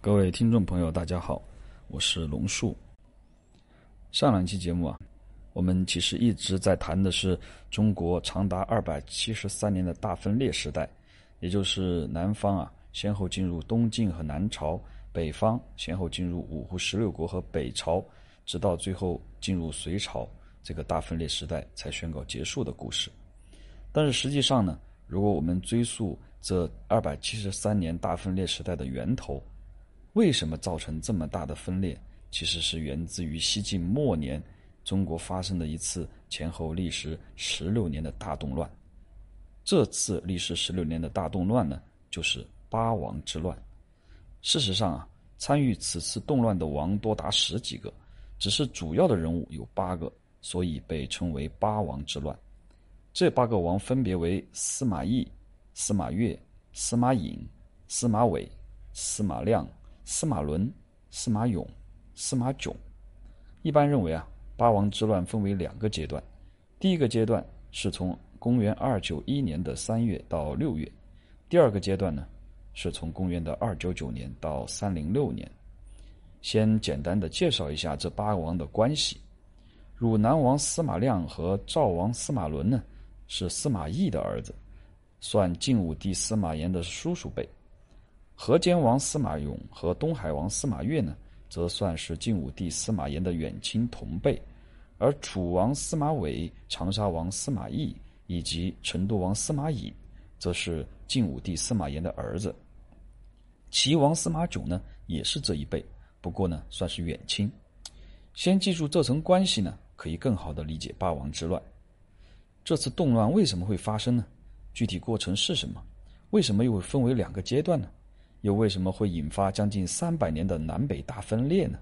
各位听众朋友，大家好，我是龙树。上两期节目啊，我们其实一直在谈的是中国长达二百七十三年的大分裂时代，也就是南方啊先后进入东晋和南朝，北方先后进入五胡十六国和北朝，直到最后进入隋朝，这个大分裂时代才宣告结束的故事。但是实际上呢，如果我们追溯这二百七十三年大分裂时代的源头，为什么造成这么大的分裂？其实是源自于西晋末年，中国发生的一次前后历时十六年的大动乱。这次历时十六年的大动乱呢，就是八王之乱。事实上啊，参与此次动乱的王多达十几个，只是主要的人物有八个，所以被称为八王之乱。这八个王分别为司马懿、司马越、司马颖、司马伟、司马亮。司马伦、司马永、司马囧，一般认为啊，八王之乱分为两个阶段。第一个阶段是从公元二九一年的三月到六月，第二个阶段呢，是从公元的二九九年到三零六年。先简单的介绍一下这八王的关系。汝南王司马亮和赵王司马伦呢，是司马懿的儿子，算晋武帝司马炎的叔叔辈。河间王司马永和东海王司马越呢，则算是晋武帝司马炎的远亲同辈；而楚王司马伟、长沙王司马懿以及成都王司马颖，则是晋武帝司马炎的儿子。齐王司马囧呢，也是这一辈，不过呢，算是远亲。先记住这层关系呢，可以更好的理解八王之乱。这次动乱为什么会发生呢？具体过程是什么？为什么又会分为两个阶段呢？又为什么会引发将近三百年的南北大分裂呢？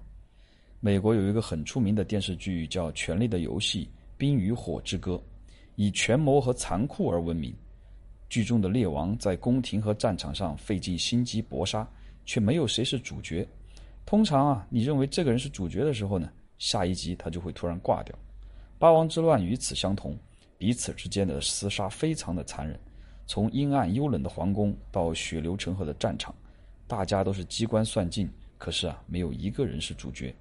美国有一个很出名的电视剧叫《权力的游戏：冰与火之歌》，以权谋和残酷而闻名。剧中的列王在宫廷和战场上费尽心机搏杀，却没有谁是主角。通常啊，你认为这个人是主角的时候呢，下一集他就会突然挂掉。八王之乱与此相同，彼此之间的厮杀非常的残忍，从阴暗幽冷的皇宫到血流成河的战场。大家都是机关算尽，可是啊，没有一个人是主角，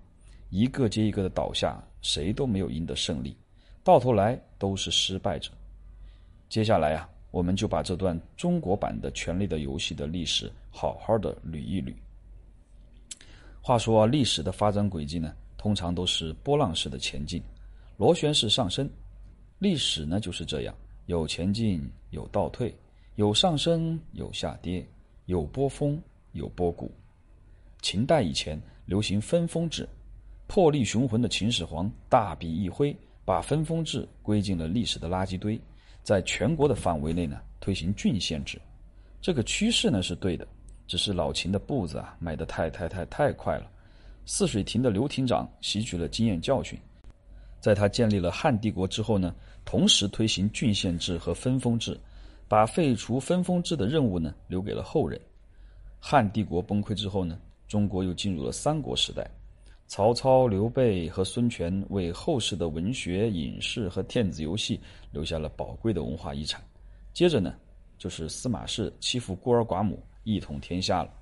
一个接一个的倒下，谁都没有赢得胜利，到头来都是失败者。接下来啊，我们就把这段中国版的《权力的游戏》的历史好好的捋一捋。话说，历史的发展轨迹呢，通常都是波浪式的前进，螺旋式上升。历史呢就是这样，有前进，有倒退，有上升，有下跌，有波峰。有波谷。秦代以前流行分封制，魄力雄浑的秦始皇大笔一挥，把分封制归进了历史的垃圾堆，在全国的范围内呢推行郡县制。这个趋势呢是对的，只是老秦的步子啊迈得太太太太快了。泗水亭的刘亭长吸取了经验教训，在他建立了汉帝国之后呢，同时推行郡县制和分封制，把废除分封制的任务呢留给了后人。汉帝国崩溃之后呢，中国又进入了三国时代。曹操、刘备和孙权为后世的文学、影视和电子游戏留下了宝贵的文化遗产。接着呢，就是司马氏欺负孤儿寡母，一统天下了。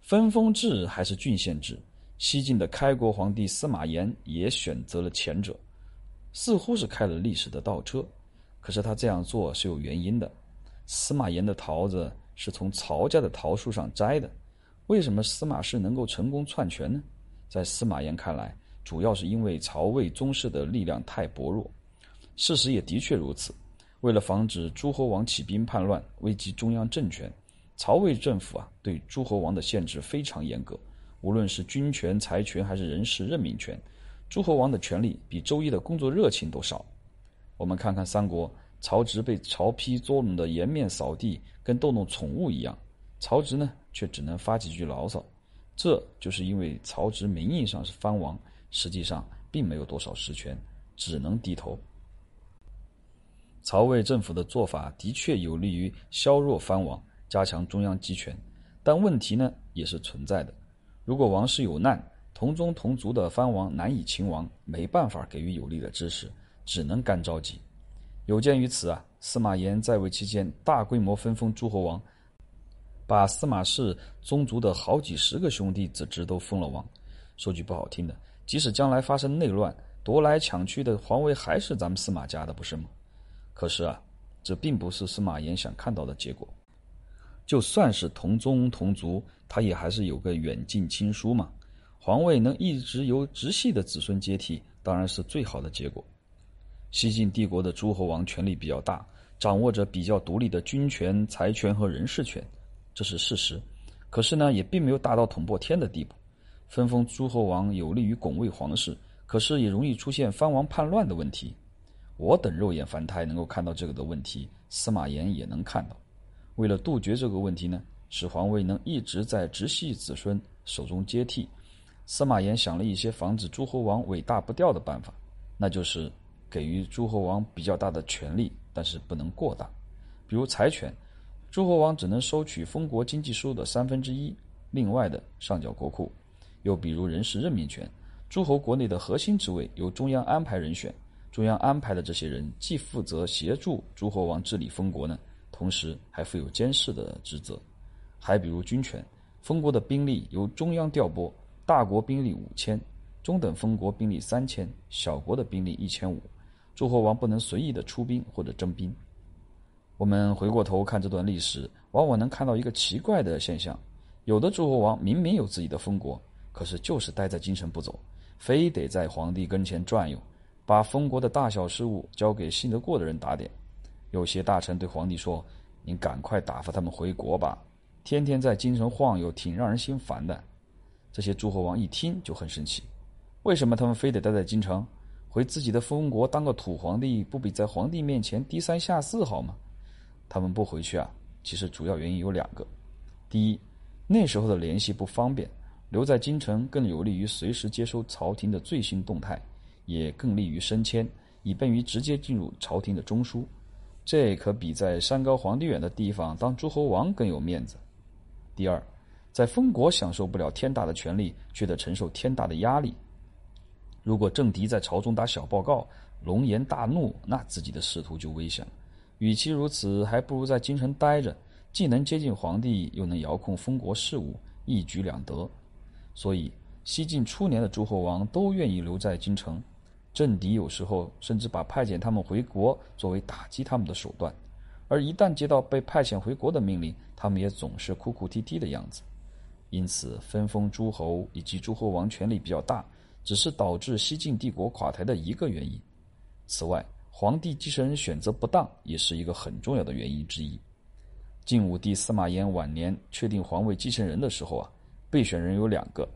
分封制还是郡县制？西晋的开国皇帝司马炎也选择了前者，似乎是开了历史的倒车。可是他这样做是有原因的。司马炎的桃子。是从曹家的桃树上摘的。为什么司马氏能够成功篡权呢？在司马炎看来，主要是因为曹魏宗室的力量太薄弱。事实也的确如此。为了防止诸侯王起兵叛乱，危及中央政权，曹魏政府啊对诸侯王的限制非常严格。无论是军权、财权还是人事任命权，诸侯王的权力比周一的工作热情都少。我们看看三国。曹植被曹丕捉弄的颜面扫地，跟逗弄宠物一样。曹植呢，却只能发几句牢骚。这就是因为曹植名义上是藩王，实际上并没有多少实权，只能低头。曹魏政府的做法的确有利于削弱藩王，加强中央集权，但问题呢也是存在的。如果王室有难，同宗同族的藩王难以擒王，没办法给予有力的支持，只能干着急。有鉴于此啊，司马炎在位期间大规模分封诸侯王，把司马氏宗族的好几十个兄弟子侄都封了王。说句不好听的，即使将来发生内乱，夺来抢去的皇位还是咱们司马家的，不是吗？可是啊，这并不是司马炎想看到的结果。就算是同宗同族，他也还是有个远近亲疏嘛。皇位能一直由直系的子孙接替，当然是最好的结果。西晋帝国的诸侯王权力比较大，掌握着比较独立的军权、财权和人事权，这是事实。可是呢，也并没有大到捅破天的地步。分封诸侯王有利于拱卫皇室，可是也容易出现藩王叛乱的问题。我等肉眼凡胎能够看到这个的问题，司马炎也能看到。为了杜绝这个问题呢，使皇位能一直在直系子孙手中接替，司马炎想了一些防止诸侯王尾大不掉的办法，那就是给予诸侯王比较大的权力，但是不能过大。比如财权，诸侯王只能收取封国经济收入的三分之一，另外的上缴国库。又比如人事任命权，诸侯国内的核心职位由中央安排人选，中央安排的这些人既负责协助诸侯王治理封国呢。同时还负有监视的职责，还比如军权，封国的兵力由中央调拨，大国兵力五千，中等封国兵力三千，小国的兵力一千五，诸侯王不能随意的出兵或者征兵。我们回过头看这段历史，往往能看到一个奇怪的现象：有的诸侯王明明有自己的封国，可是就是待在京城不走，非得在皇帝跟前转悠，把封国的大小事务交给信得过的人打点。有些大臣对皇帝说：“您赶快打发他们回国吧，天天在京城晃悠，挺让人心烦的。”这些诸侯王一听就很生气：“为什么他们非得待在京城？回自己的封国当个土皇帝，不比在皇帝面前低三下四好吗？”他们不回去啊，其实主要原因有两个：第一，那时候的联系不方便，留在京城更有利于随时接收朝廷的最新动态，也更利于升迁，以便于直接进入朝廷的中枢。这可比在山高皇帝远的地方当诸侯王更有面子。第二，在封国享受不了天大的权力，却得承受天大的压力。如果政敌在朝中打小报告，龙颜大怒，那自己的仕途就危险了。与其如此，还不如在京城待着，既能接近皇帝，又能遥控封国事务，一举两得。所以，西晋初年的诸侯王都愿意留在京城。政敌有时候甚至把派遣他们回国作为打击他们的手段，而一旦接到被派遣回国的命令，他们也总是哭哭啼啼的样子。因此，分封诸侯以及诸侯王权力比较大，只是导致西晋帝国垮台的一个原因。此外，皇帝继承人选择不当也是一个很重要的原因之一。晋武帝司马炎晚年确定皇位继承人的时候啊，备选人有两个，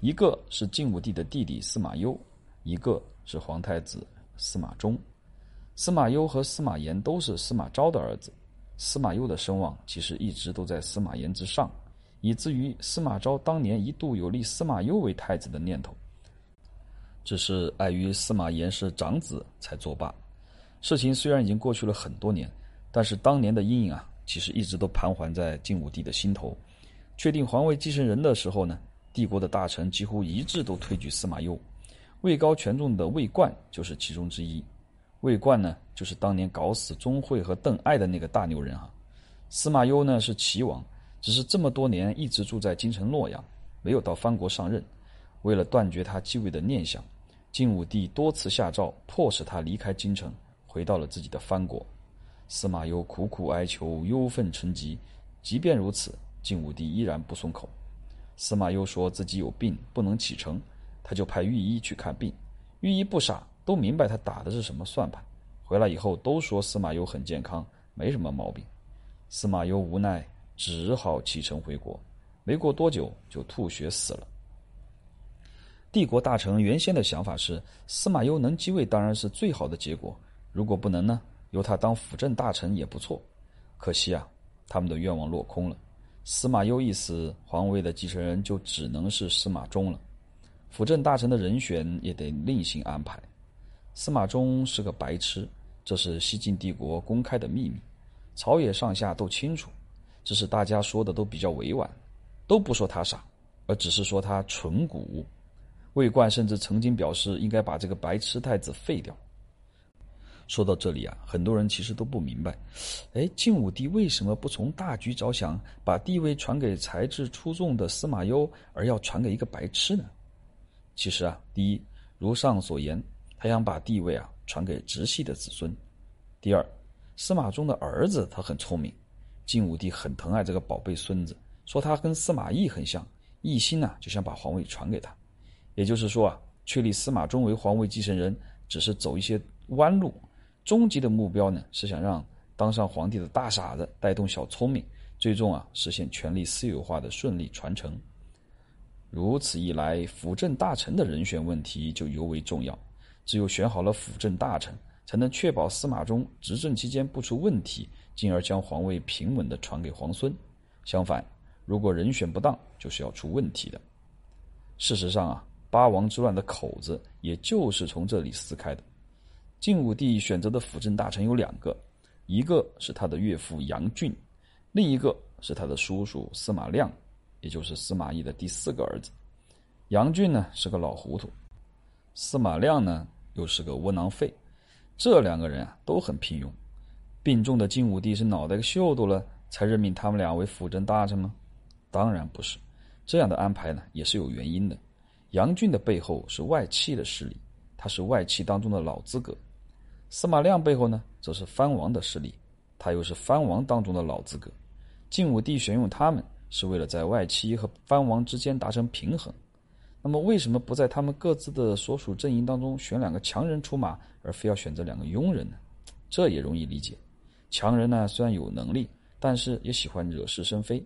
一个是晋武帝的弟弟司马攸，一个。是皇太子司马衷，司马攸和司马炎都是司马昭的儿子。司马攸的声望其实一直都在司马炎之上，以至于司马昭当年一度有立司马攸为太子的念头，只是碍于司马炎是长子才作罢。事情虽然已经过去了很多年，但是当年的阴影啊，其实一直都盘桓在晋武帝的心头。确定皇位继承人的时候呢，帝国的大臣几乎一致都推举司马攸。位高权重的魏冠就是其中之一。魏冠呢，就是当年搞死钟会和邓艾的那个大牛人啊。司马攸呢是齐王，只是这么多年一直住在京城洛阳，没有到藩国上任。为了断绝他继位的念想，晋武帝多次下诏，迫使他离开京城，回到了自己的藩国。司马攸苦苦哀求，忧愤成疾。即便如此，晋武帝依然不松口。司马攸说自己有病，不能启程。他就派御医去看病，御医不傻，都明白他打的是什么算盘。回来以后都说司马攸很健康，没什么毛病。司马攸无奈，只好启程回国。没过多久就吐血死了。帝国大臣原先的想法是，司马攸能继位当然是最好的结果，如果不能呢，由他当辅政大臣也不错。可惜啊，他们的愿望落空了。司马攸一死，皇位的继承人就只能是司马衷了。辅政大臣的人选也得另行安排。司马衷是个白痴，这是西晋帝国公开的秘密，朝野上下都清楚，只是大家说的都比较委婉，都不说他傻，而只是说他蠢骨。魏冠甚至曾经表示应该把这个白痴太子废掉。说到这里啊，很多人其实都不明白，哎，晋武帝为什么不从大局着想，把地位传给才智出众的司马攸，而要传给一个白痴呢？其实啊，第一，如上所言，他想把地位啊传给直系的子孙；第二，司马衷的儿子他很聪明，晋武帝很疼爱这个宝贝孙子，说他跟司马懿很像，一心呢就想把皇位传给他。也就是说啊，确立司马衷为皇位继承人，只是走一些弯路，终极的目标呢是想让当上皇帝的大傻子带动小聪明，最终啊实现权力私有化的顺利传承。如此一来，辅政大臣的人选问题就尤为重要。只有选好了辅政大臣，才能确保司马衷执政期间不出问题，进而将皇位平稳地传给皇孙。相反，如果人选不当，就是要出问题的。事实上啊，八王之乱的口子也就是从这里撕开的。晋武帝选择的辅政大臣有两个，一个是他的岳父杨俊，另一个是他的叔叔司马亮。也就是司马懿的第四个儿子，杨俊呢是个老糊涂，司马亮呢又是个窝囊废，这两个人啊都很平庸。病重的晋武帝是脑袋秀逗了才任命他们俩为辅政大臣吗？当然不是，这样的安排呢也是有原因的。杨俊的背后是外戚的势力，他是外戚当中的老资格；司马亮背后呢则是藩王的势力，他又是藩王当中的老资格。晋武帝选用他们。是为了在外戚和藩王之间达成平衡，那么为什么不在他们各自的所属阵营当中选两个强人出马，而非要选择两个庸人呢？这也容易理解。强人呢虽然有能力，但是也喜欢惹是生非；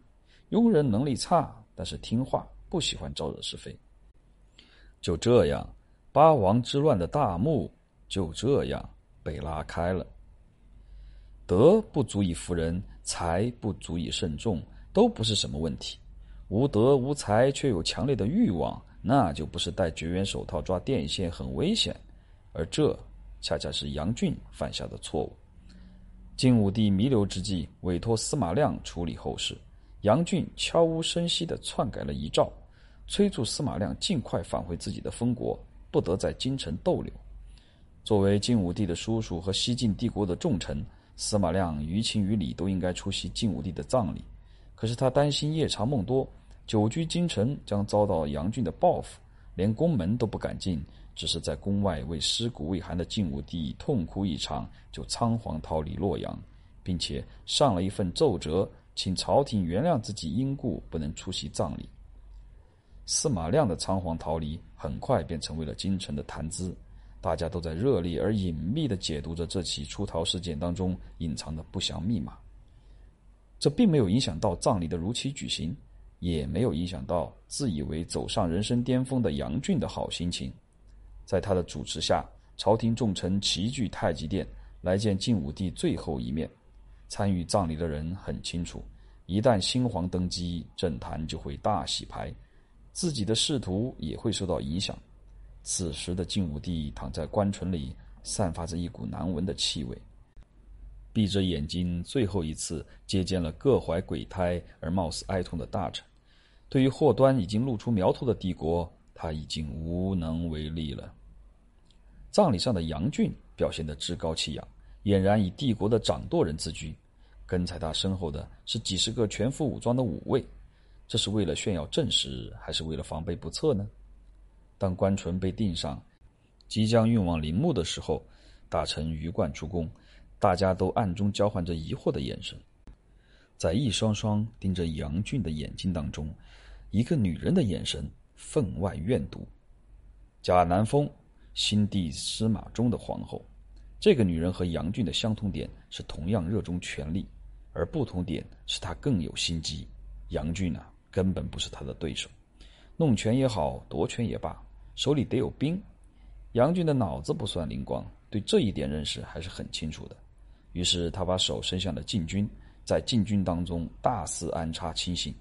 庸人能力差，但是听话，不喜欢招惹是非。就这样，八王之乱的大幕就这样被拉开了。德不足以服人，才不足以慎重。都不是什么问题，无德无才却有强烈的欲望，那就不是戴绝缘手套抓电线很危险，而这恰恰是杨俊犯下的错误。晋武帝弥留之际，委托司马亮处理后事，杨俊悄无声息地篡改了遗诏，催促司马亮尽快返回自己的封国，不得在京城逗留。作为晋武帝的叔叔和西晋帝国的重臣，司马亮于情于理都应该出席晋武帝的葬礼。可是他担心夜长梦多，久居京城将遭到杨俊的报复，连宫门都不敢进，只是在宫外为尸骨未寒的晋武帝痛哭一场，就仓皇逃离洛阳，并且上了一份奏折，请朝廷原谅自己因故不能出席葬礼。司马亮的仓皇逃离很快便成为了京城的谈资，大家都在热烈而隐秘地解读着这起出逃事件当中隐藏的不祥密码。这并没有影响到葬礼的如期举行，也没有影响到自以为走上人生巅峰的杨俊的好心情。在他的主持下，朝廷重臣齐聚太极殿来见晋武帝最后一面。参与葬礼的人很清楚，一旦新皇登基，政坛就会大洗牌，自己的仕途也会受到影响。此时的晋武帝躺在官船里，散发着一股难闻的气味。闭着眼睛，最后一次接见了各怀鬼胎而貌似哀痛的大臣。对于祸端已经露出苗头的帝国，他已经无能为力了。葬礼上的杨俊表现得趾高气扬，俨然以帝国的掌舵人自居。跟在他身后的是几十个全副武装的武卫，这是为了炫耀正实，还是为了防备不测呢？当官船被钉上，即将运往陵墓的时候，大臣鱼贯出宫。大家都暗中交换着疑惑的眼神，在一双双盯着杨俊的眼睛当中，一个女人的眼神分外怨毒。贾南风，新帝司马衷的皇后。这个女人和杨俊的相同点是同样热衷权力，而不同点是她更有心机。杨俊呢，根本不是他的对手。弄权也好，夺权也罢，手里得有兵。杨俊的脑子不算灵光，对这一点认识还是很清楚的。于是他把手伸向了禁军，在禁军当中大肆安插亲信。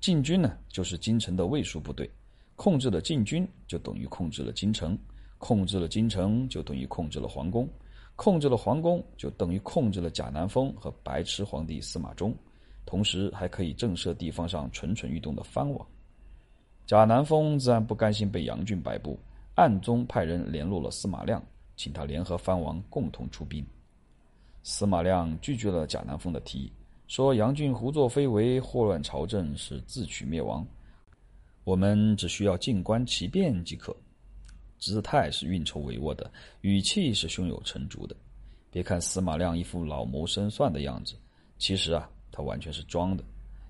禁军呢，就是京城的卫戍部队，控制了禁军，就等于控制了京城；控制了京城，就等于控制了皇宫；控制了皇宫，就等于控制了贾南风和白痴皇帝司马衷，同时还可以震慑地方上蠢蠢欲动的藩王。贾南风自然不甘心被杨俊摆布，暗中派人联络了司马亮。请他联合藩王共同出兵。司马亮拒绝了贾南风的提议，说杨俊胡作非为，祸乱朝政，是自取灭亡。我们只需要静观其变即可。姿态是运筹帷幄的，语气是胸有成竹的。别看司马亮一副老谋深算的样子，其实啊，他完全是装的，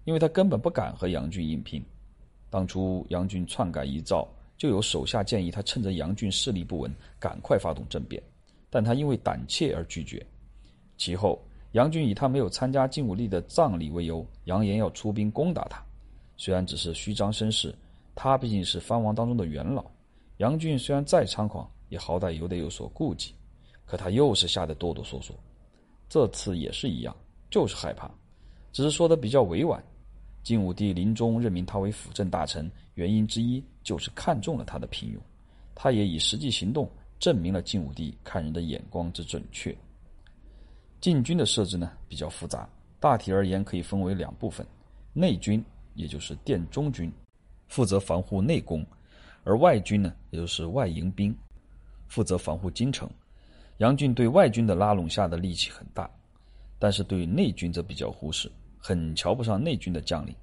因为他根本不敢和杨俊硬拼。当初杨俊篡改遗诏，就有手下建议他趁着杨俊势力不稳，赶快发动政变，但他因为胆怯而拒绝。其后，杨俊以他没有参加晋武帝的葬礼为由，扬言要出兵攻打他。虽然只是虚张声势，他毕竟是藩王当中的元老。杨俊虽然再猖狂，也好歹有得有所顾忌。可他又是吓得哆哆嗦嗦。这次也是一样，就是害怕，只是说的比较委婉。晋武帝临终任命他为辅政大臣，原因之一就是看中了他的平庸。他也以实际行动证明了晋武帝看人的眼光之准确。禁军的设置呢比较复杂，大体而言可以分为两部分：内军，也就是殿中军，负责防护内宫；而外军呢，也就是外营兵，负责防护京城。杨俊对外军的拉拢下的力气很大，但是对内军则比较忽视，很瞧不上内军的将领。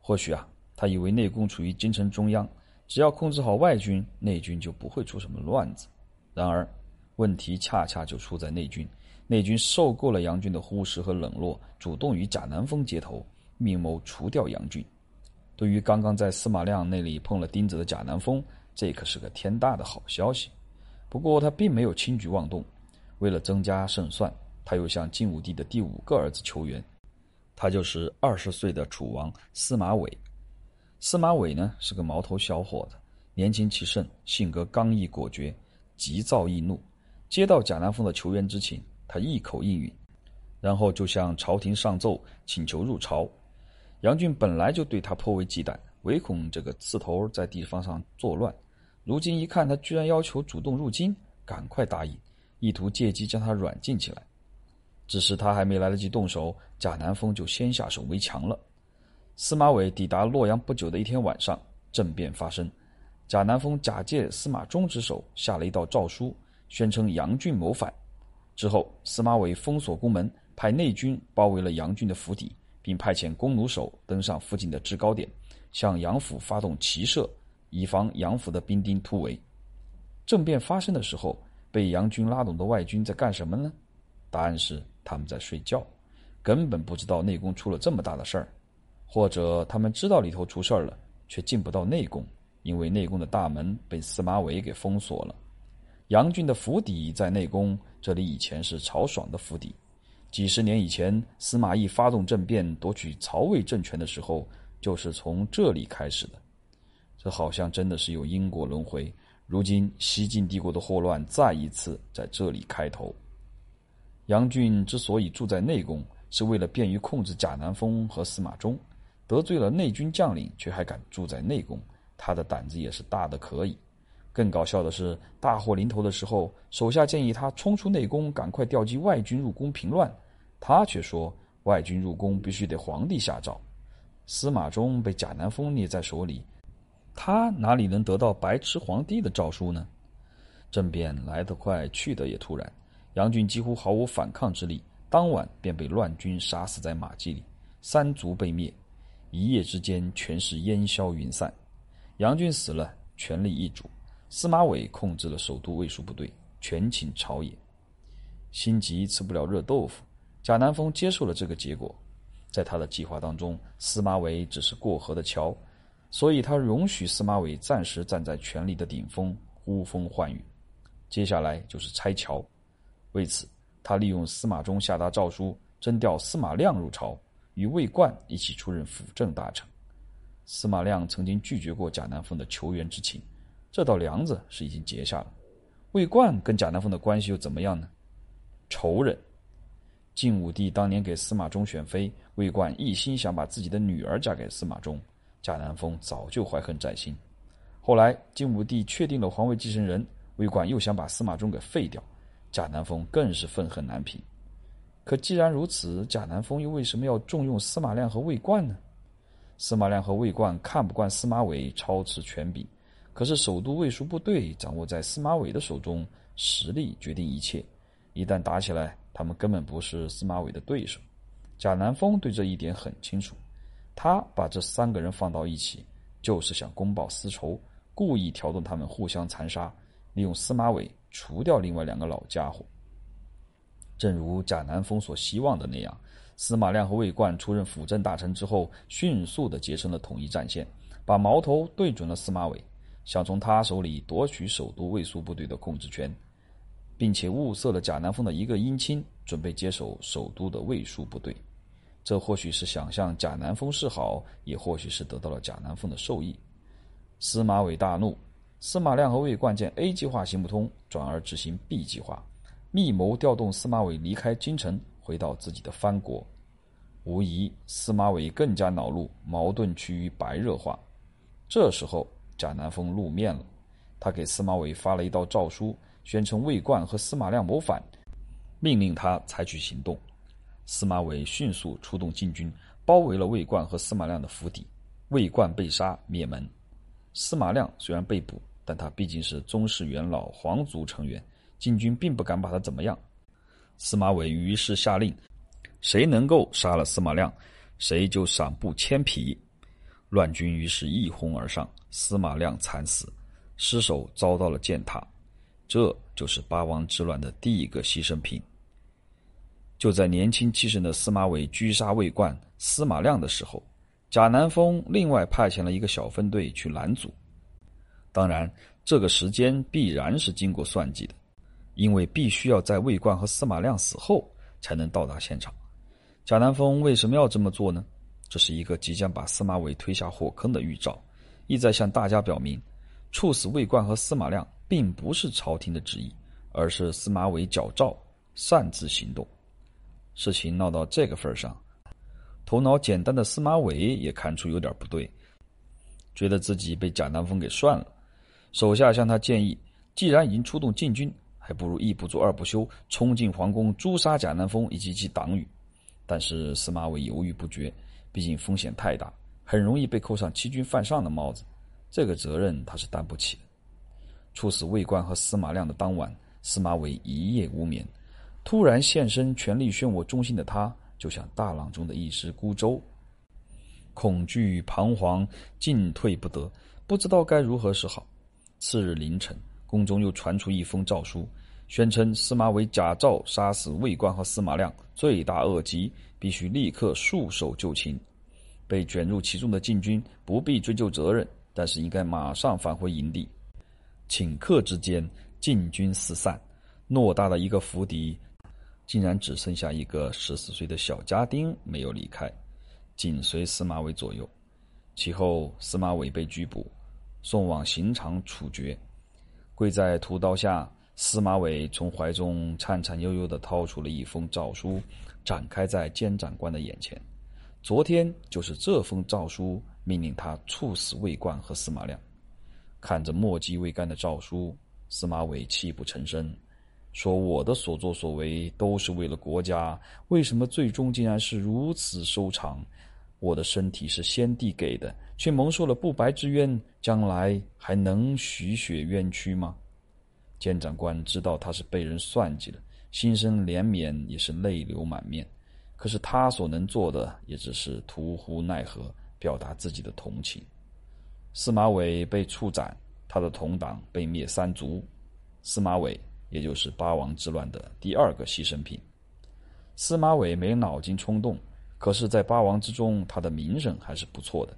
或许啊，他以为内宫处于京城中央，只要控制好外军，内军就不会出什么乱子。然而，问题恰恰就出在内军。内军受够了杨俊的忽视和冷落，主动与贾南风接头，密谋除掉杨俊。对于刚刚在司马亮那里碰了钉子的贾南风，这可是个天大的好消息。不过他并没有轻举妄动，为了增加胜算，他又向晋武帝的第五个儿子求援，他就是二十岁的楚王司马伟。司马伟呢是个毛头小伙子，年轻气盛，性格刚毅果决，急躁易怒。接到贾南风的求援之情。他一口应允，然后就向朝廷上奏请求入朝。杨俊本来就对他颇为忌惮，唯恐这个刺头在地方上作乱。如今一看他居然要求主动入京，赶快答应，意图借机将他软禁起来。只是他还没来得及动手，贾南风就先下手为强了。司马伟抵达洛阳不久的一天晚上，政变发生。贾南风假借司马衷之手，下了一道诏书，宣称杨俊谋反。之后，司马伟封锁宫门，派内军包围了杨俊的府邸，并派遣弓弩手登上附近的制高点，向杨府发动齐射，以防杨府的兵丁突围。政变发生的时候，被杨军拉拢的外军在干什么呢？答案是他们在睡觉，根本不知道内宫出了这么大的事儿，或者他们知道里头出事儿了，却进不到内宫，因为内宫的大门被司马伟给封锁了。杨俊的府邸在内宫，这里以前是曹爽的府邸。几十年以前，司马懿发动政变夺取曹魏政权的时候，就是从这里开始的。这好像真的是有因果轮回。如今西晋帝国的祸乱再一次在这里开头。杨俊之所以住在内宫，是为了便于控制贾南风和司马衷。得罪了内军将领，却还敢住在内宫，他的胆子也是大的可以。更搞笑的是，大祸临头的时候，手下建议他冲出内宫，赶快调集外军入宫平乱，他却说外军入宫必须得皇帝下诏。司马衷被贾南风捏在手里，他哪里能得到白痴皇帝的诏书呢？政变来得快，去得也突然，杨俊几乎毫无反抗之力，当晚便被乱军杀死在马厩里，三族被灭，一夜之间全是烟消云散。杨俊死了，权力易主。司马伟控制了首都卫戍部队，权倾朝野。心急吃不了热豆腐，贾南风接受了这个结果。在他的计划当中，司马伟只是过河的桥，所以他容许司马伟暂时站在权力的顶峰，呼风唤雨。接下来就是拆桥。为此，他利用司马衷下达诏书，征调司马亮入朝，与魏冠一起出任辅政大臣。司马亮曾经拒绝过贾南风的求援之情。这道梁子是已经结下了。魏冠跟贾南风的关系又怎么样呢？仇人。晋武帝当年给司马衷选妃，魏冠一心想把自己的女儿嫁给司马衷，贾南风早就怀恨在心。后来晋武帝确定了皇位继承人，魏冠又想把司马衷给废掉，贾南风更是愤恨难平。可既然如此，贾南风又为什么要重用司马亮和魏冠呢？司马亮和魏冠看不惯司马伟超持权柄。可是首都卫戍部队掌握在司马伟的手中，实力决定一切，一旦打起来，他们根本不是司马伟的对手。贾南风对这一点很清楚，他把这三个人放到一起，就是想公报私仇，故意挑动他们互相残杀，利用司马伟除掉另外两个老家伙。正如贾南风所希望的那样，司马亮和魏冠出任辅政大臣之后，迅速的结成了统一战线，把矛头对准了司马伟，想从他手里夺取首都卫戍部队的控制权，并且物色了贾南风的一个姻亲，准备接手首都的卫戍部队。这或许是想向贾南风示好，也或许是得到了贾南风的授意。司马伟大怒，司马亮和魏冠见 A 计划行不通，转而执行 B 计划。密谋调动司马伟离开京城，回到自己的藩国。无疑，司马伟更加恼怒，矛盾趋于白热化。这时候，贾南风露面了。他给司马伟发了一道诏书，宣称魏冠和司马亮谋反，命令他采取行动。司马伟迅速出动禁军，包围了魏冠和司马亮的府邸。魏冠被杀灭门。司马亮虽然被捕，但他毕竟是宗室元老、皇族成员。禁军并不敢把他怎么样，司马伟于是下令：谁能够杀了司马亮，谁就赏布千匹。乱军于是一哄而上，司马亮惨死，尸首遭到了践踏。这就是八王之乱的第一个牺牲品。就在年轻气盛的司马伟狙杀魏冠、司马亮的时候，贾南风另外派遣了一个小分队去拦阻。当然，这个时间必然是经过算计的。因为必须要在魏冠和司马亮死后才能到达现场，贾南风为什么要这么做呢？这是一个即将把司马伟推下火坑的预兆，意在向大家表明，处死魏冠和司马亮并不是朝廷的旨意，而是司马伟矫诏擅自行动。事情闹到这个份上，头脑简单的司马伟也看出有点不对，觉得自己被贾南风给涮了。手下向他建议，既然已经出动禁军。还不如一不做二不休，冲进皇宫诛杀贾南风以及其党羽。但是司马伟犹豫不决，毕竟风险太大，很容易被扣上欺君犯上的帽子，这个责任他是担不起的。处死魏冠和司马亮的当晚，司马伟一夜无眠，突然现身权力漩涡中心的他，就像大浪中的一只孤舟，恐惧彷徨，进退不得，不知道该如何是好。次日凌晨。宫中又传出一封诏书，宣称司马伟假诏杀死魏冠和司马亮，罪大恶极，必须立刻束手就擒。被卷入其中的禁军不必追究责任，但是应该马上返回营地。顷刻之间，禁军四散，偌大的一个府邸，竟然只剩下一个十四岁的小家丁没有离开，紧随司马伟左右。其后，司马伟被拘捕，送往刑场处决。跪在屠刀下，司马伟从怀中颤颤悠悠地掏出了一封诏书，展开在监斩官的眼前。昨天就是这封诏书命令他处死魏冠和司马亮。看着墨迹未干的诏书，司马伟泣不成声，说：“我的所作所为都是为了国家，为什么最终竟然是如此收场？我的身体是先帝给的。”却蒙受了不白之冤，将来还能许雪冤屈吗？监斩官知道他是被人算计了，心生怜悯，也是泪流满面。可是他所能做的，也只是徒呼奈何，表达自己的同情。司马伟被处斩，他的同党被灭三族。司马伟也就是八王之乱的第二个牺牲品。司马伟没脑筋冲动，可是，在八王之中，他的名声还是不错的。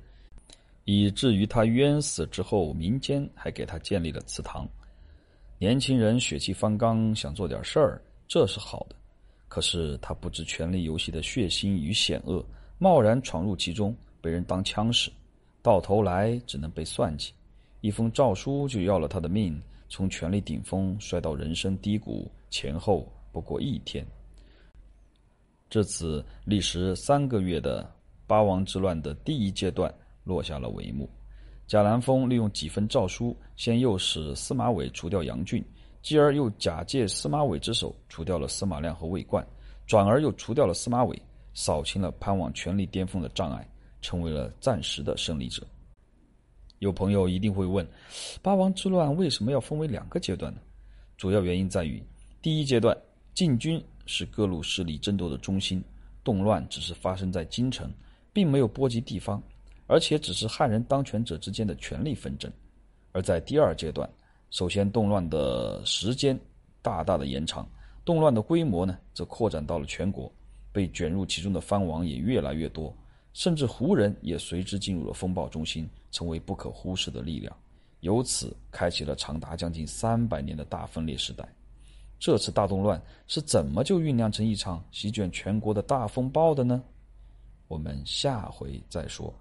以至于他冤死之后，民间还给他建立了祠堂。年轻人血气方刚，想做点事儿，这是好的。可是他不知权力游戏的血腥与险恶，贸然闯入其中，被人当枪使，到头来只能被算计。一封诏书就要了他的命，从权力顶峰摔到人生低谷，前后不过一天。至此，历时三个月的八王之乱的第一阶段。落下了帷幕。贾南风利用几份诏书，先诱使司马伟除掉杨俊，继而又假借司马伟之手除掉了司马亮和魏冠，转而又除掉了司马伟，扫清了攀往权力巅峰的障碍，成为了暂时的胜利者。有朋友一定会问：八王之乱为什么要分为两个阶段呢？主要原因在于，第一阶段禁军是各路势力争斗的中心，动乱只是发生在京城，并没有波及地方，而且只是汉人当权者之间的权力纷争；而在第二阶段，首先动乱的时间大大的延长，动乱的规模呢则扩展到了全国，被卷入其中的藩王也越来越多。甚至胡人也随之进入了风暴中心，成为不可忽视的力量，由此开启了长达将近三百年的大分裂时代。这次大动乱是怎么就酝酿成一场席卷全国的大风暴的呢？我们下回再说。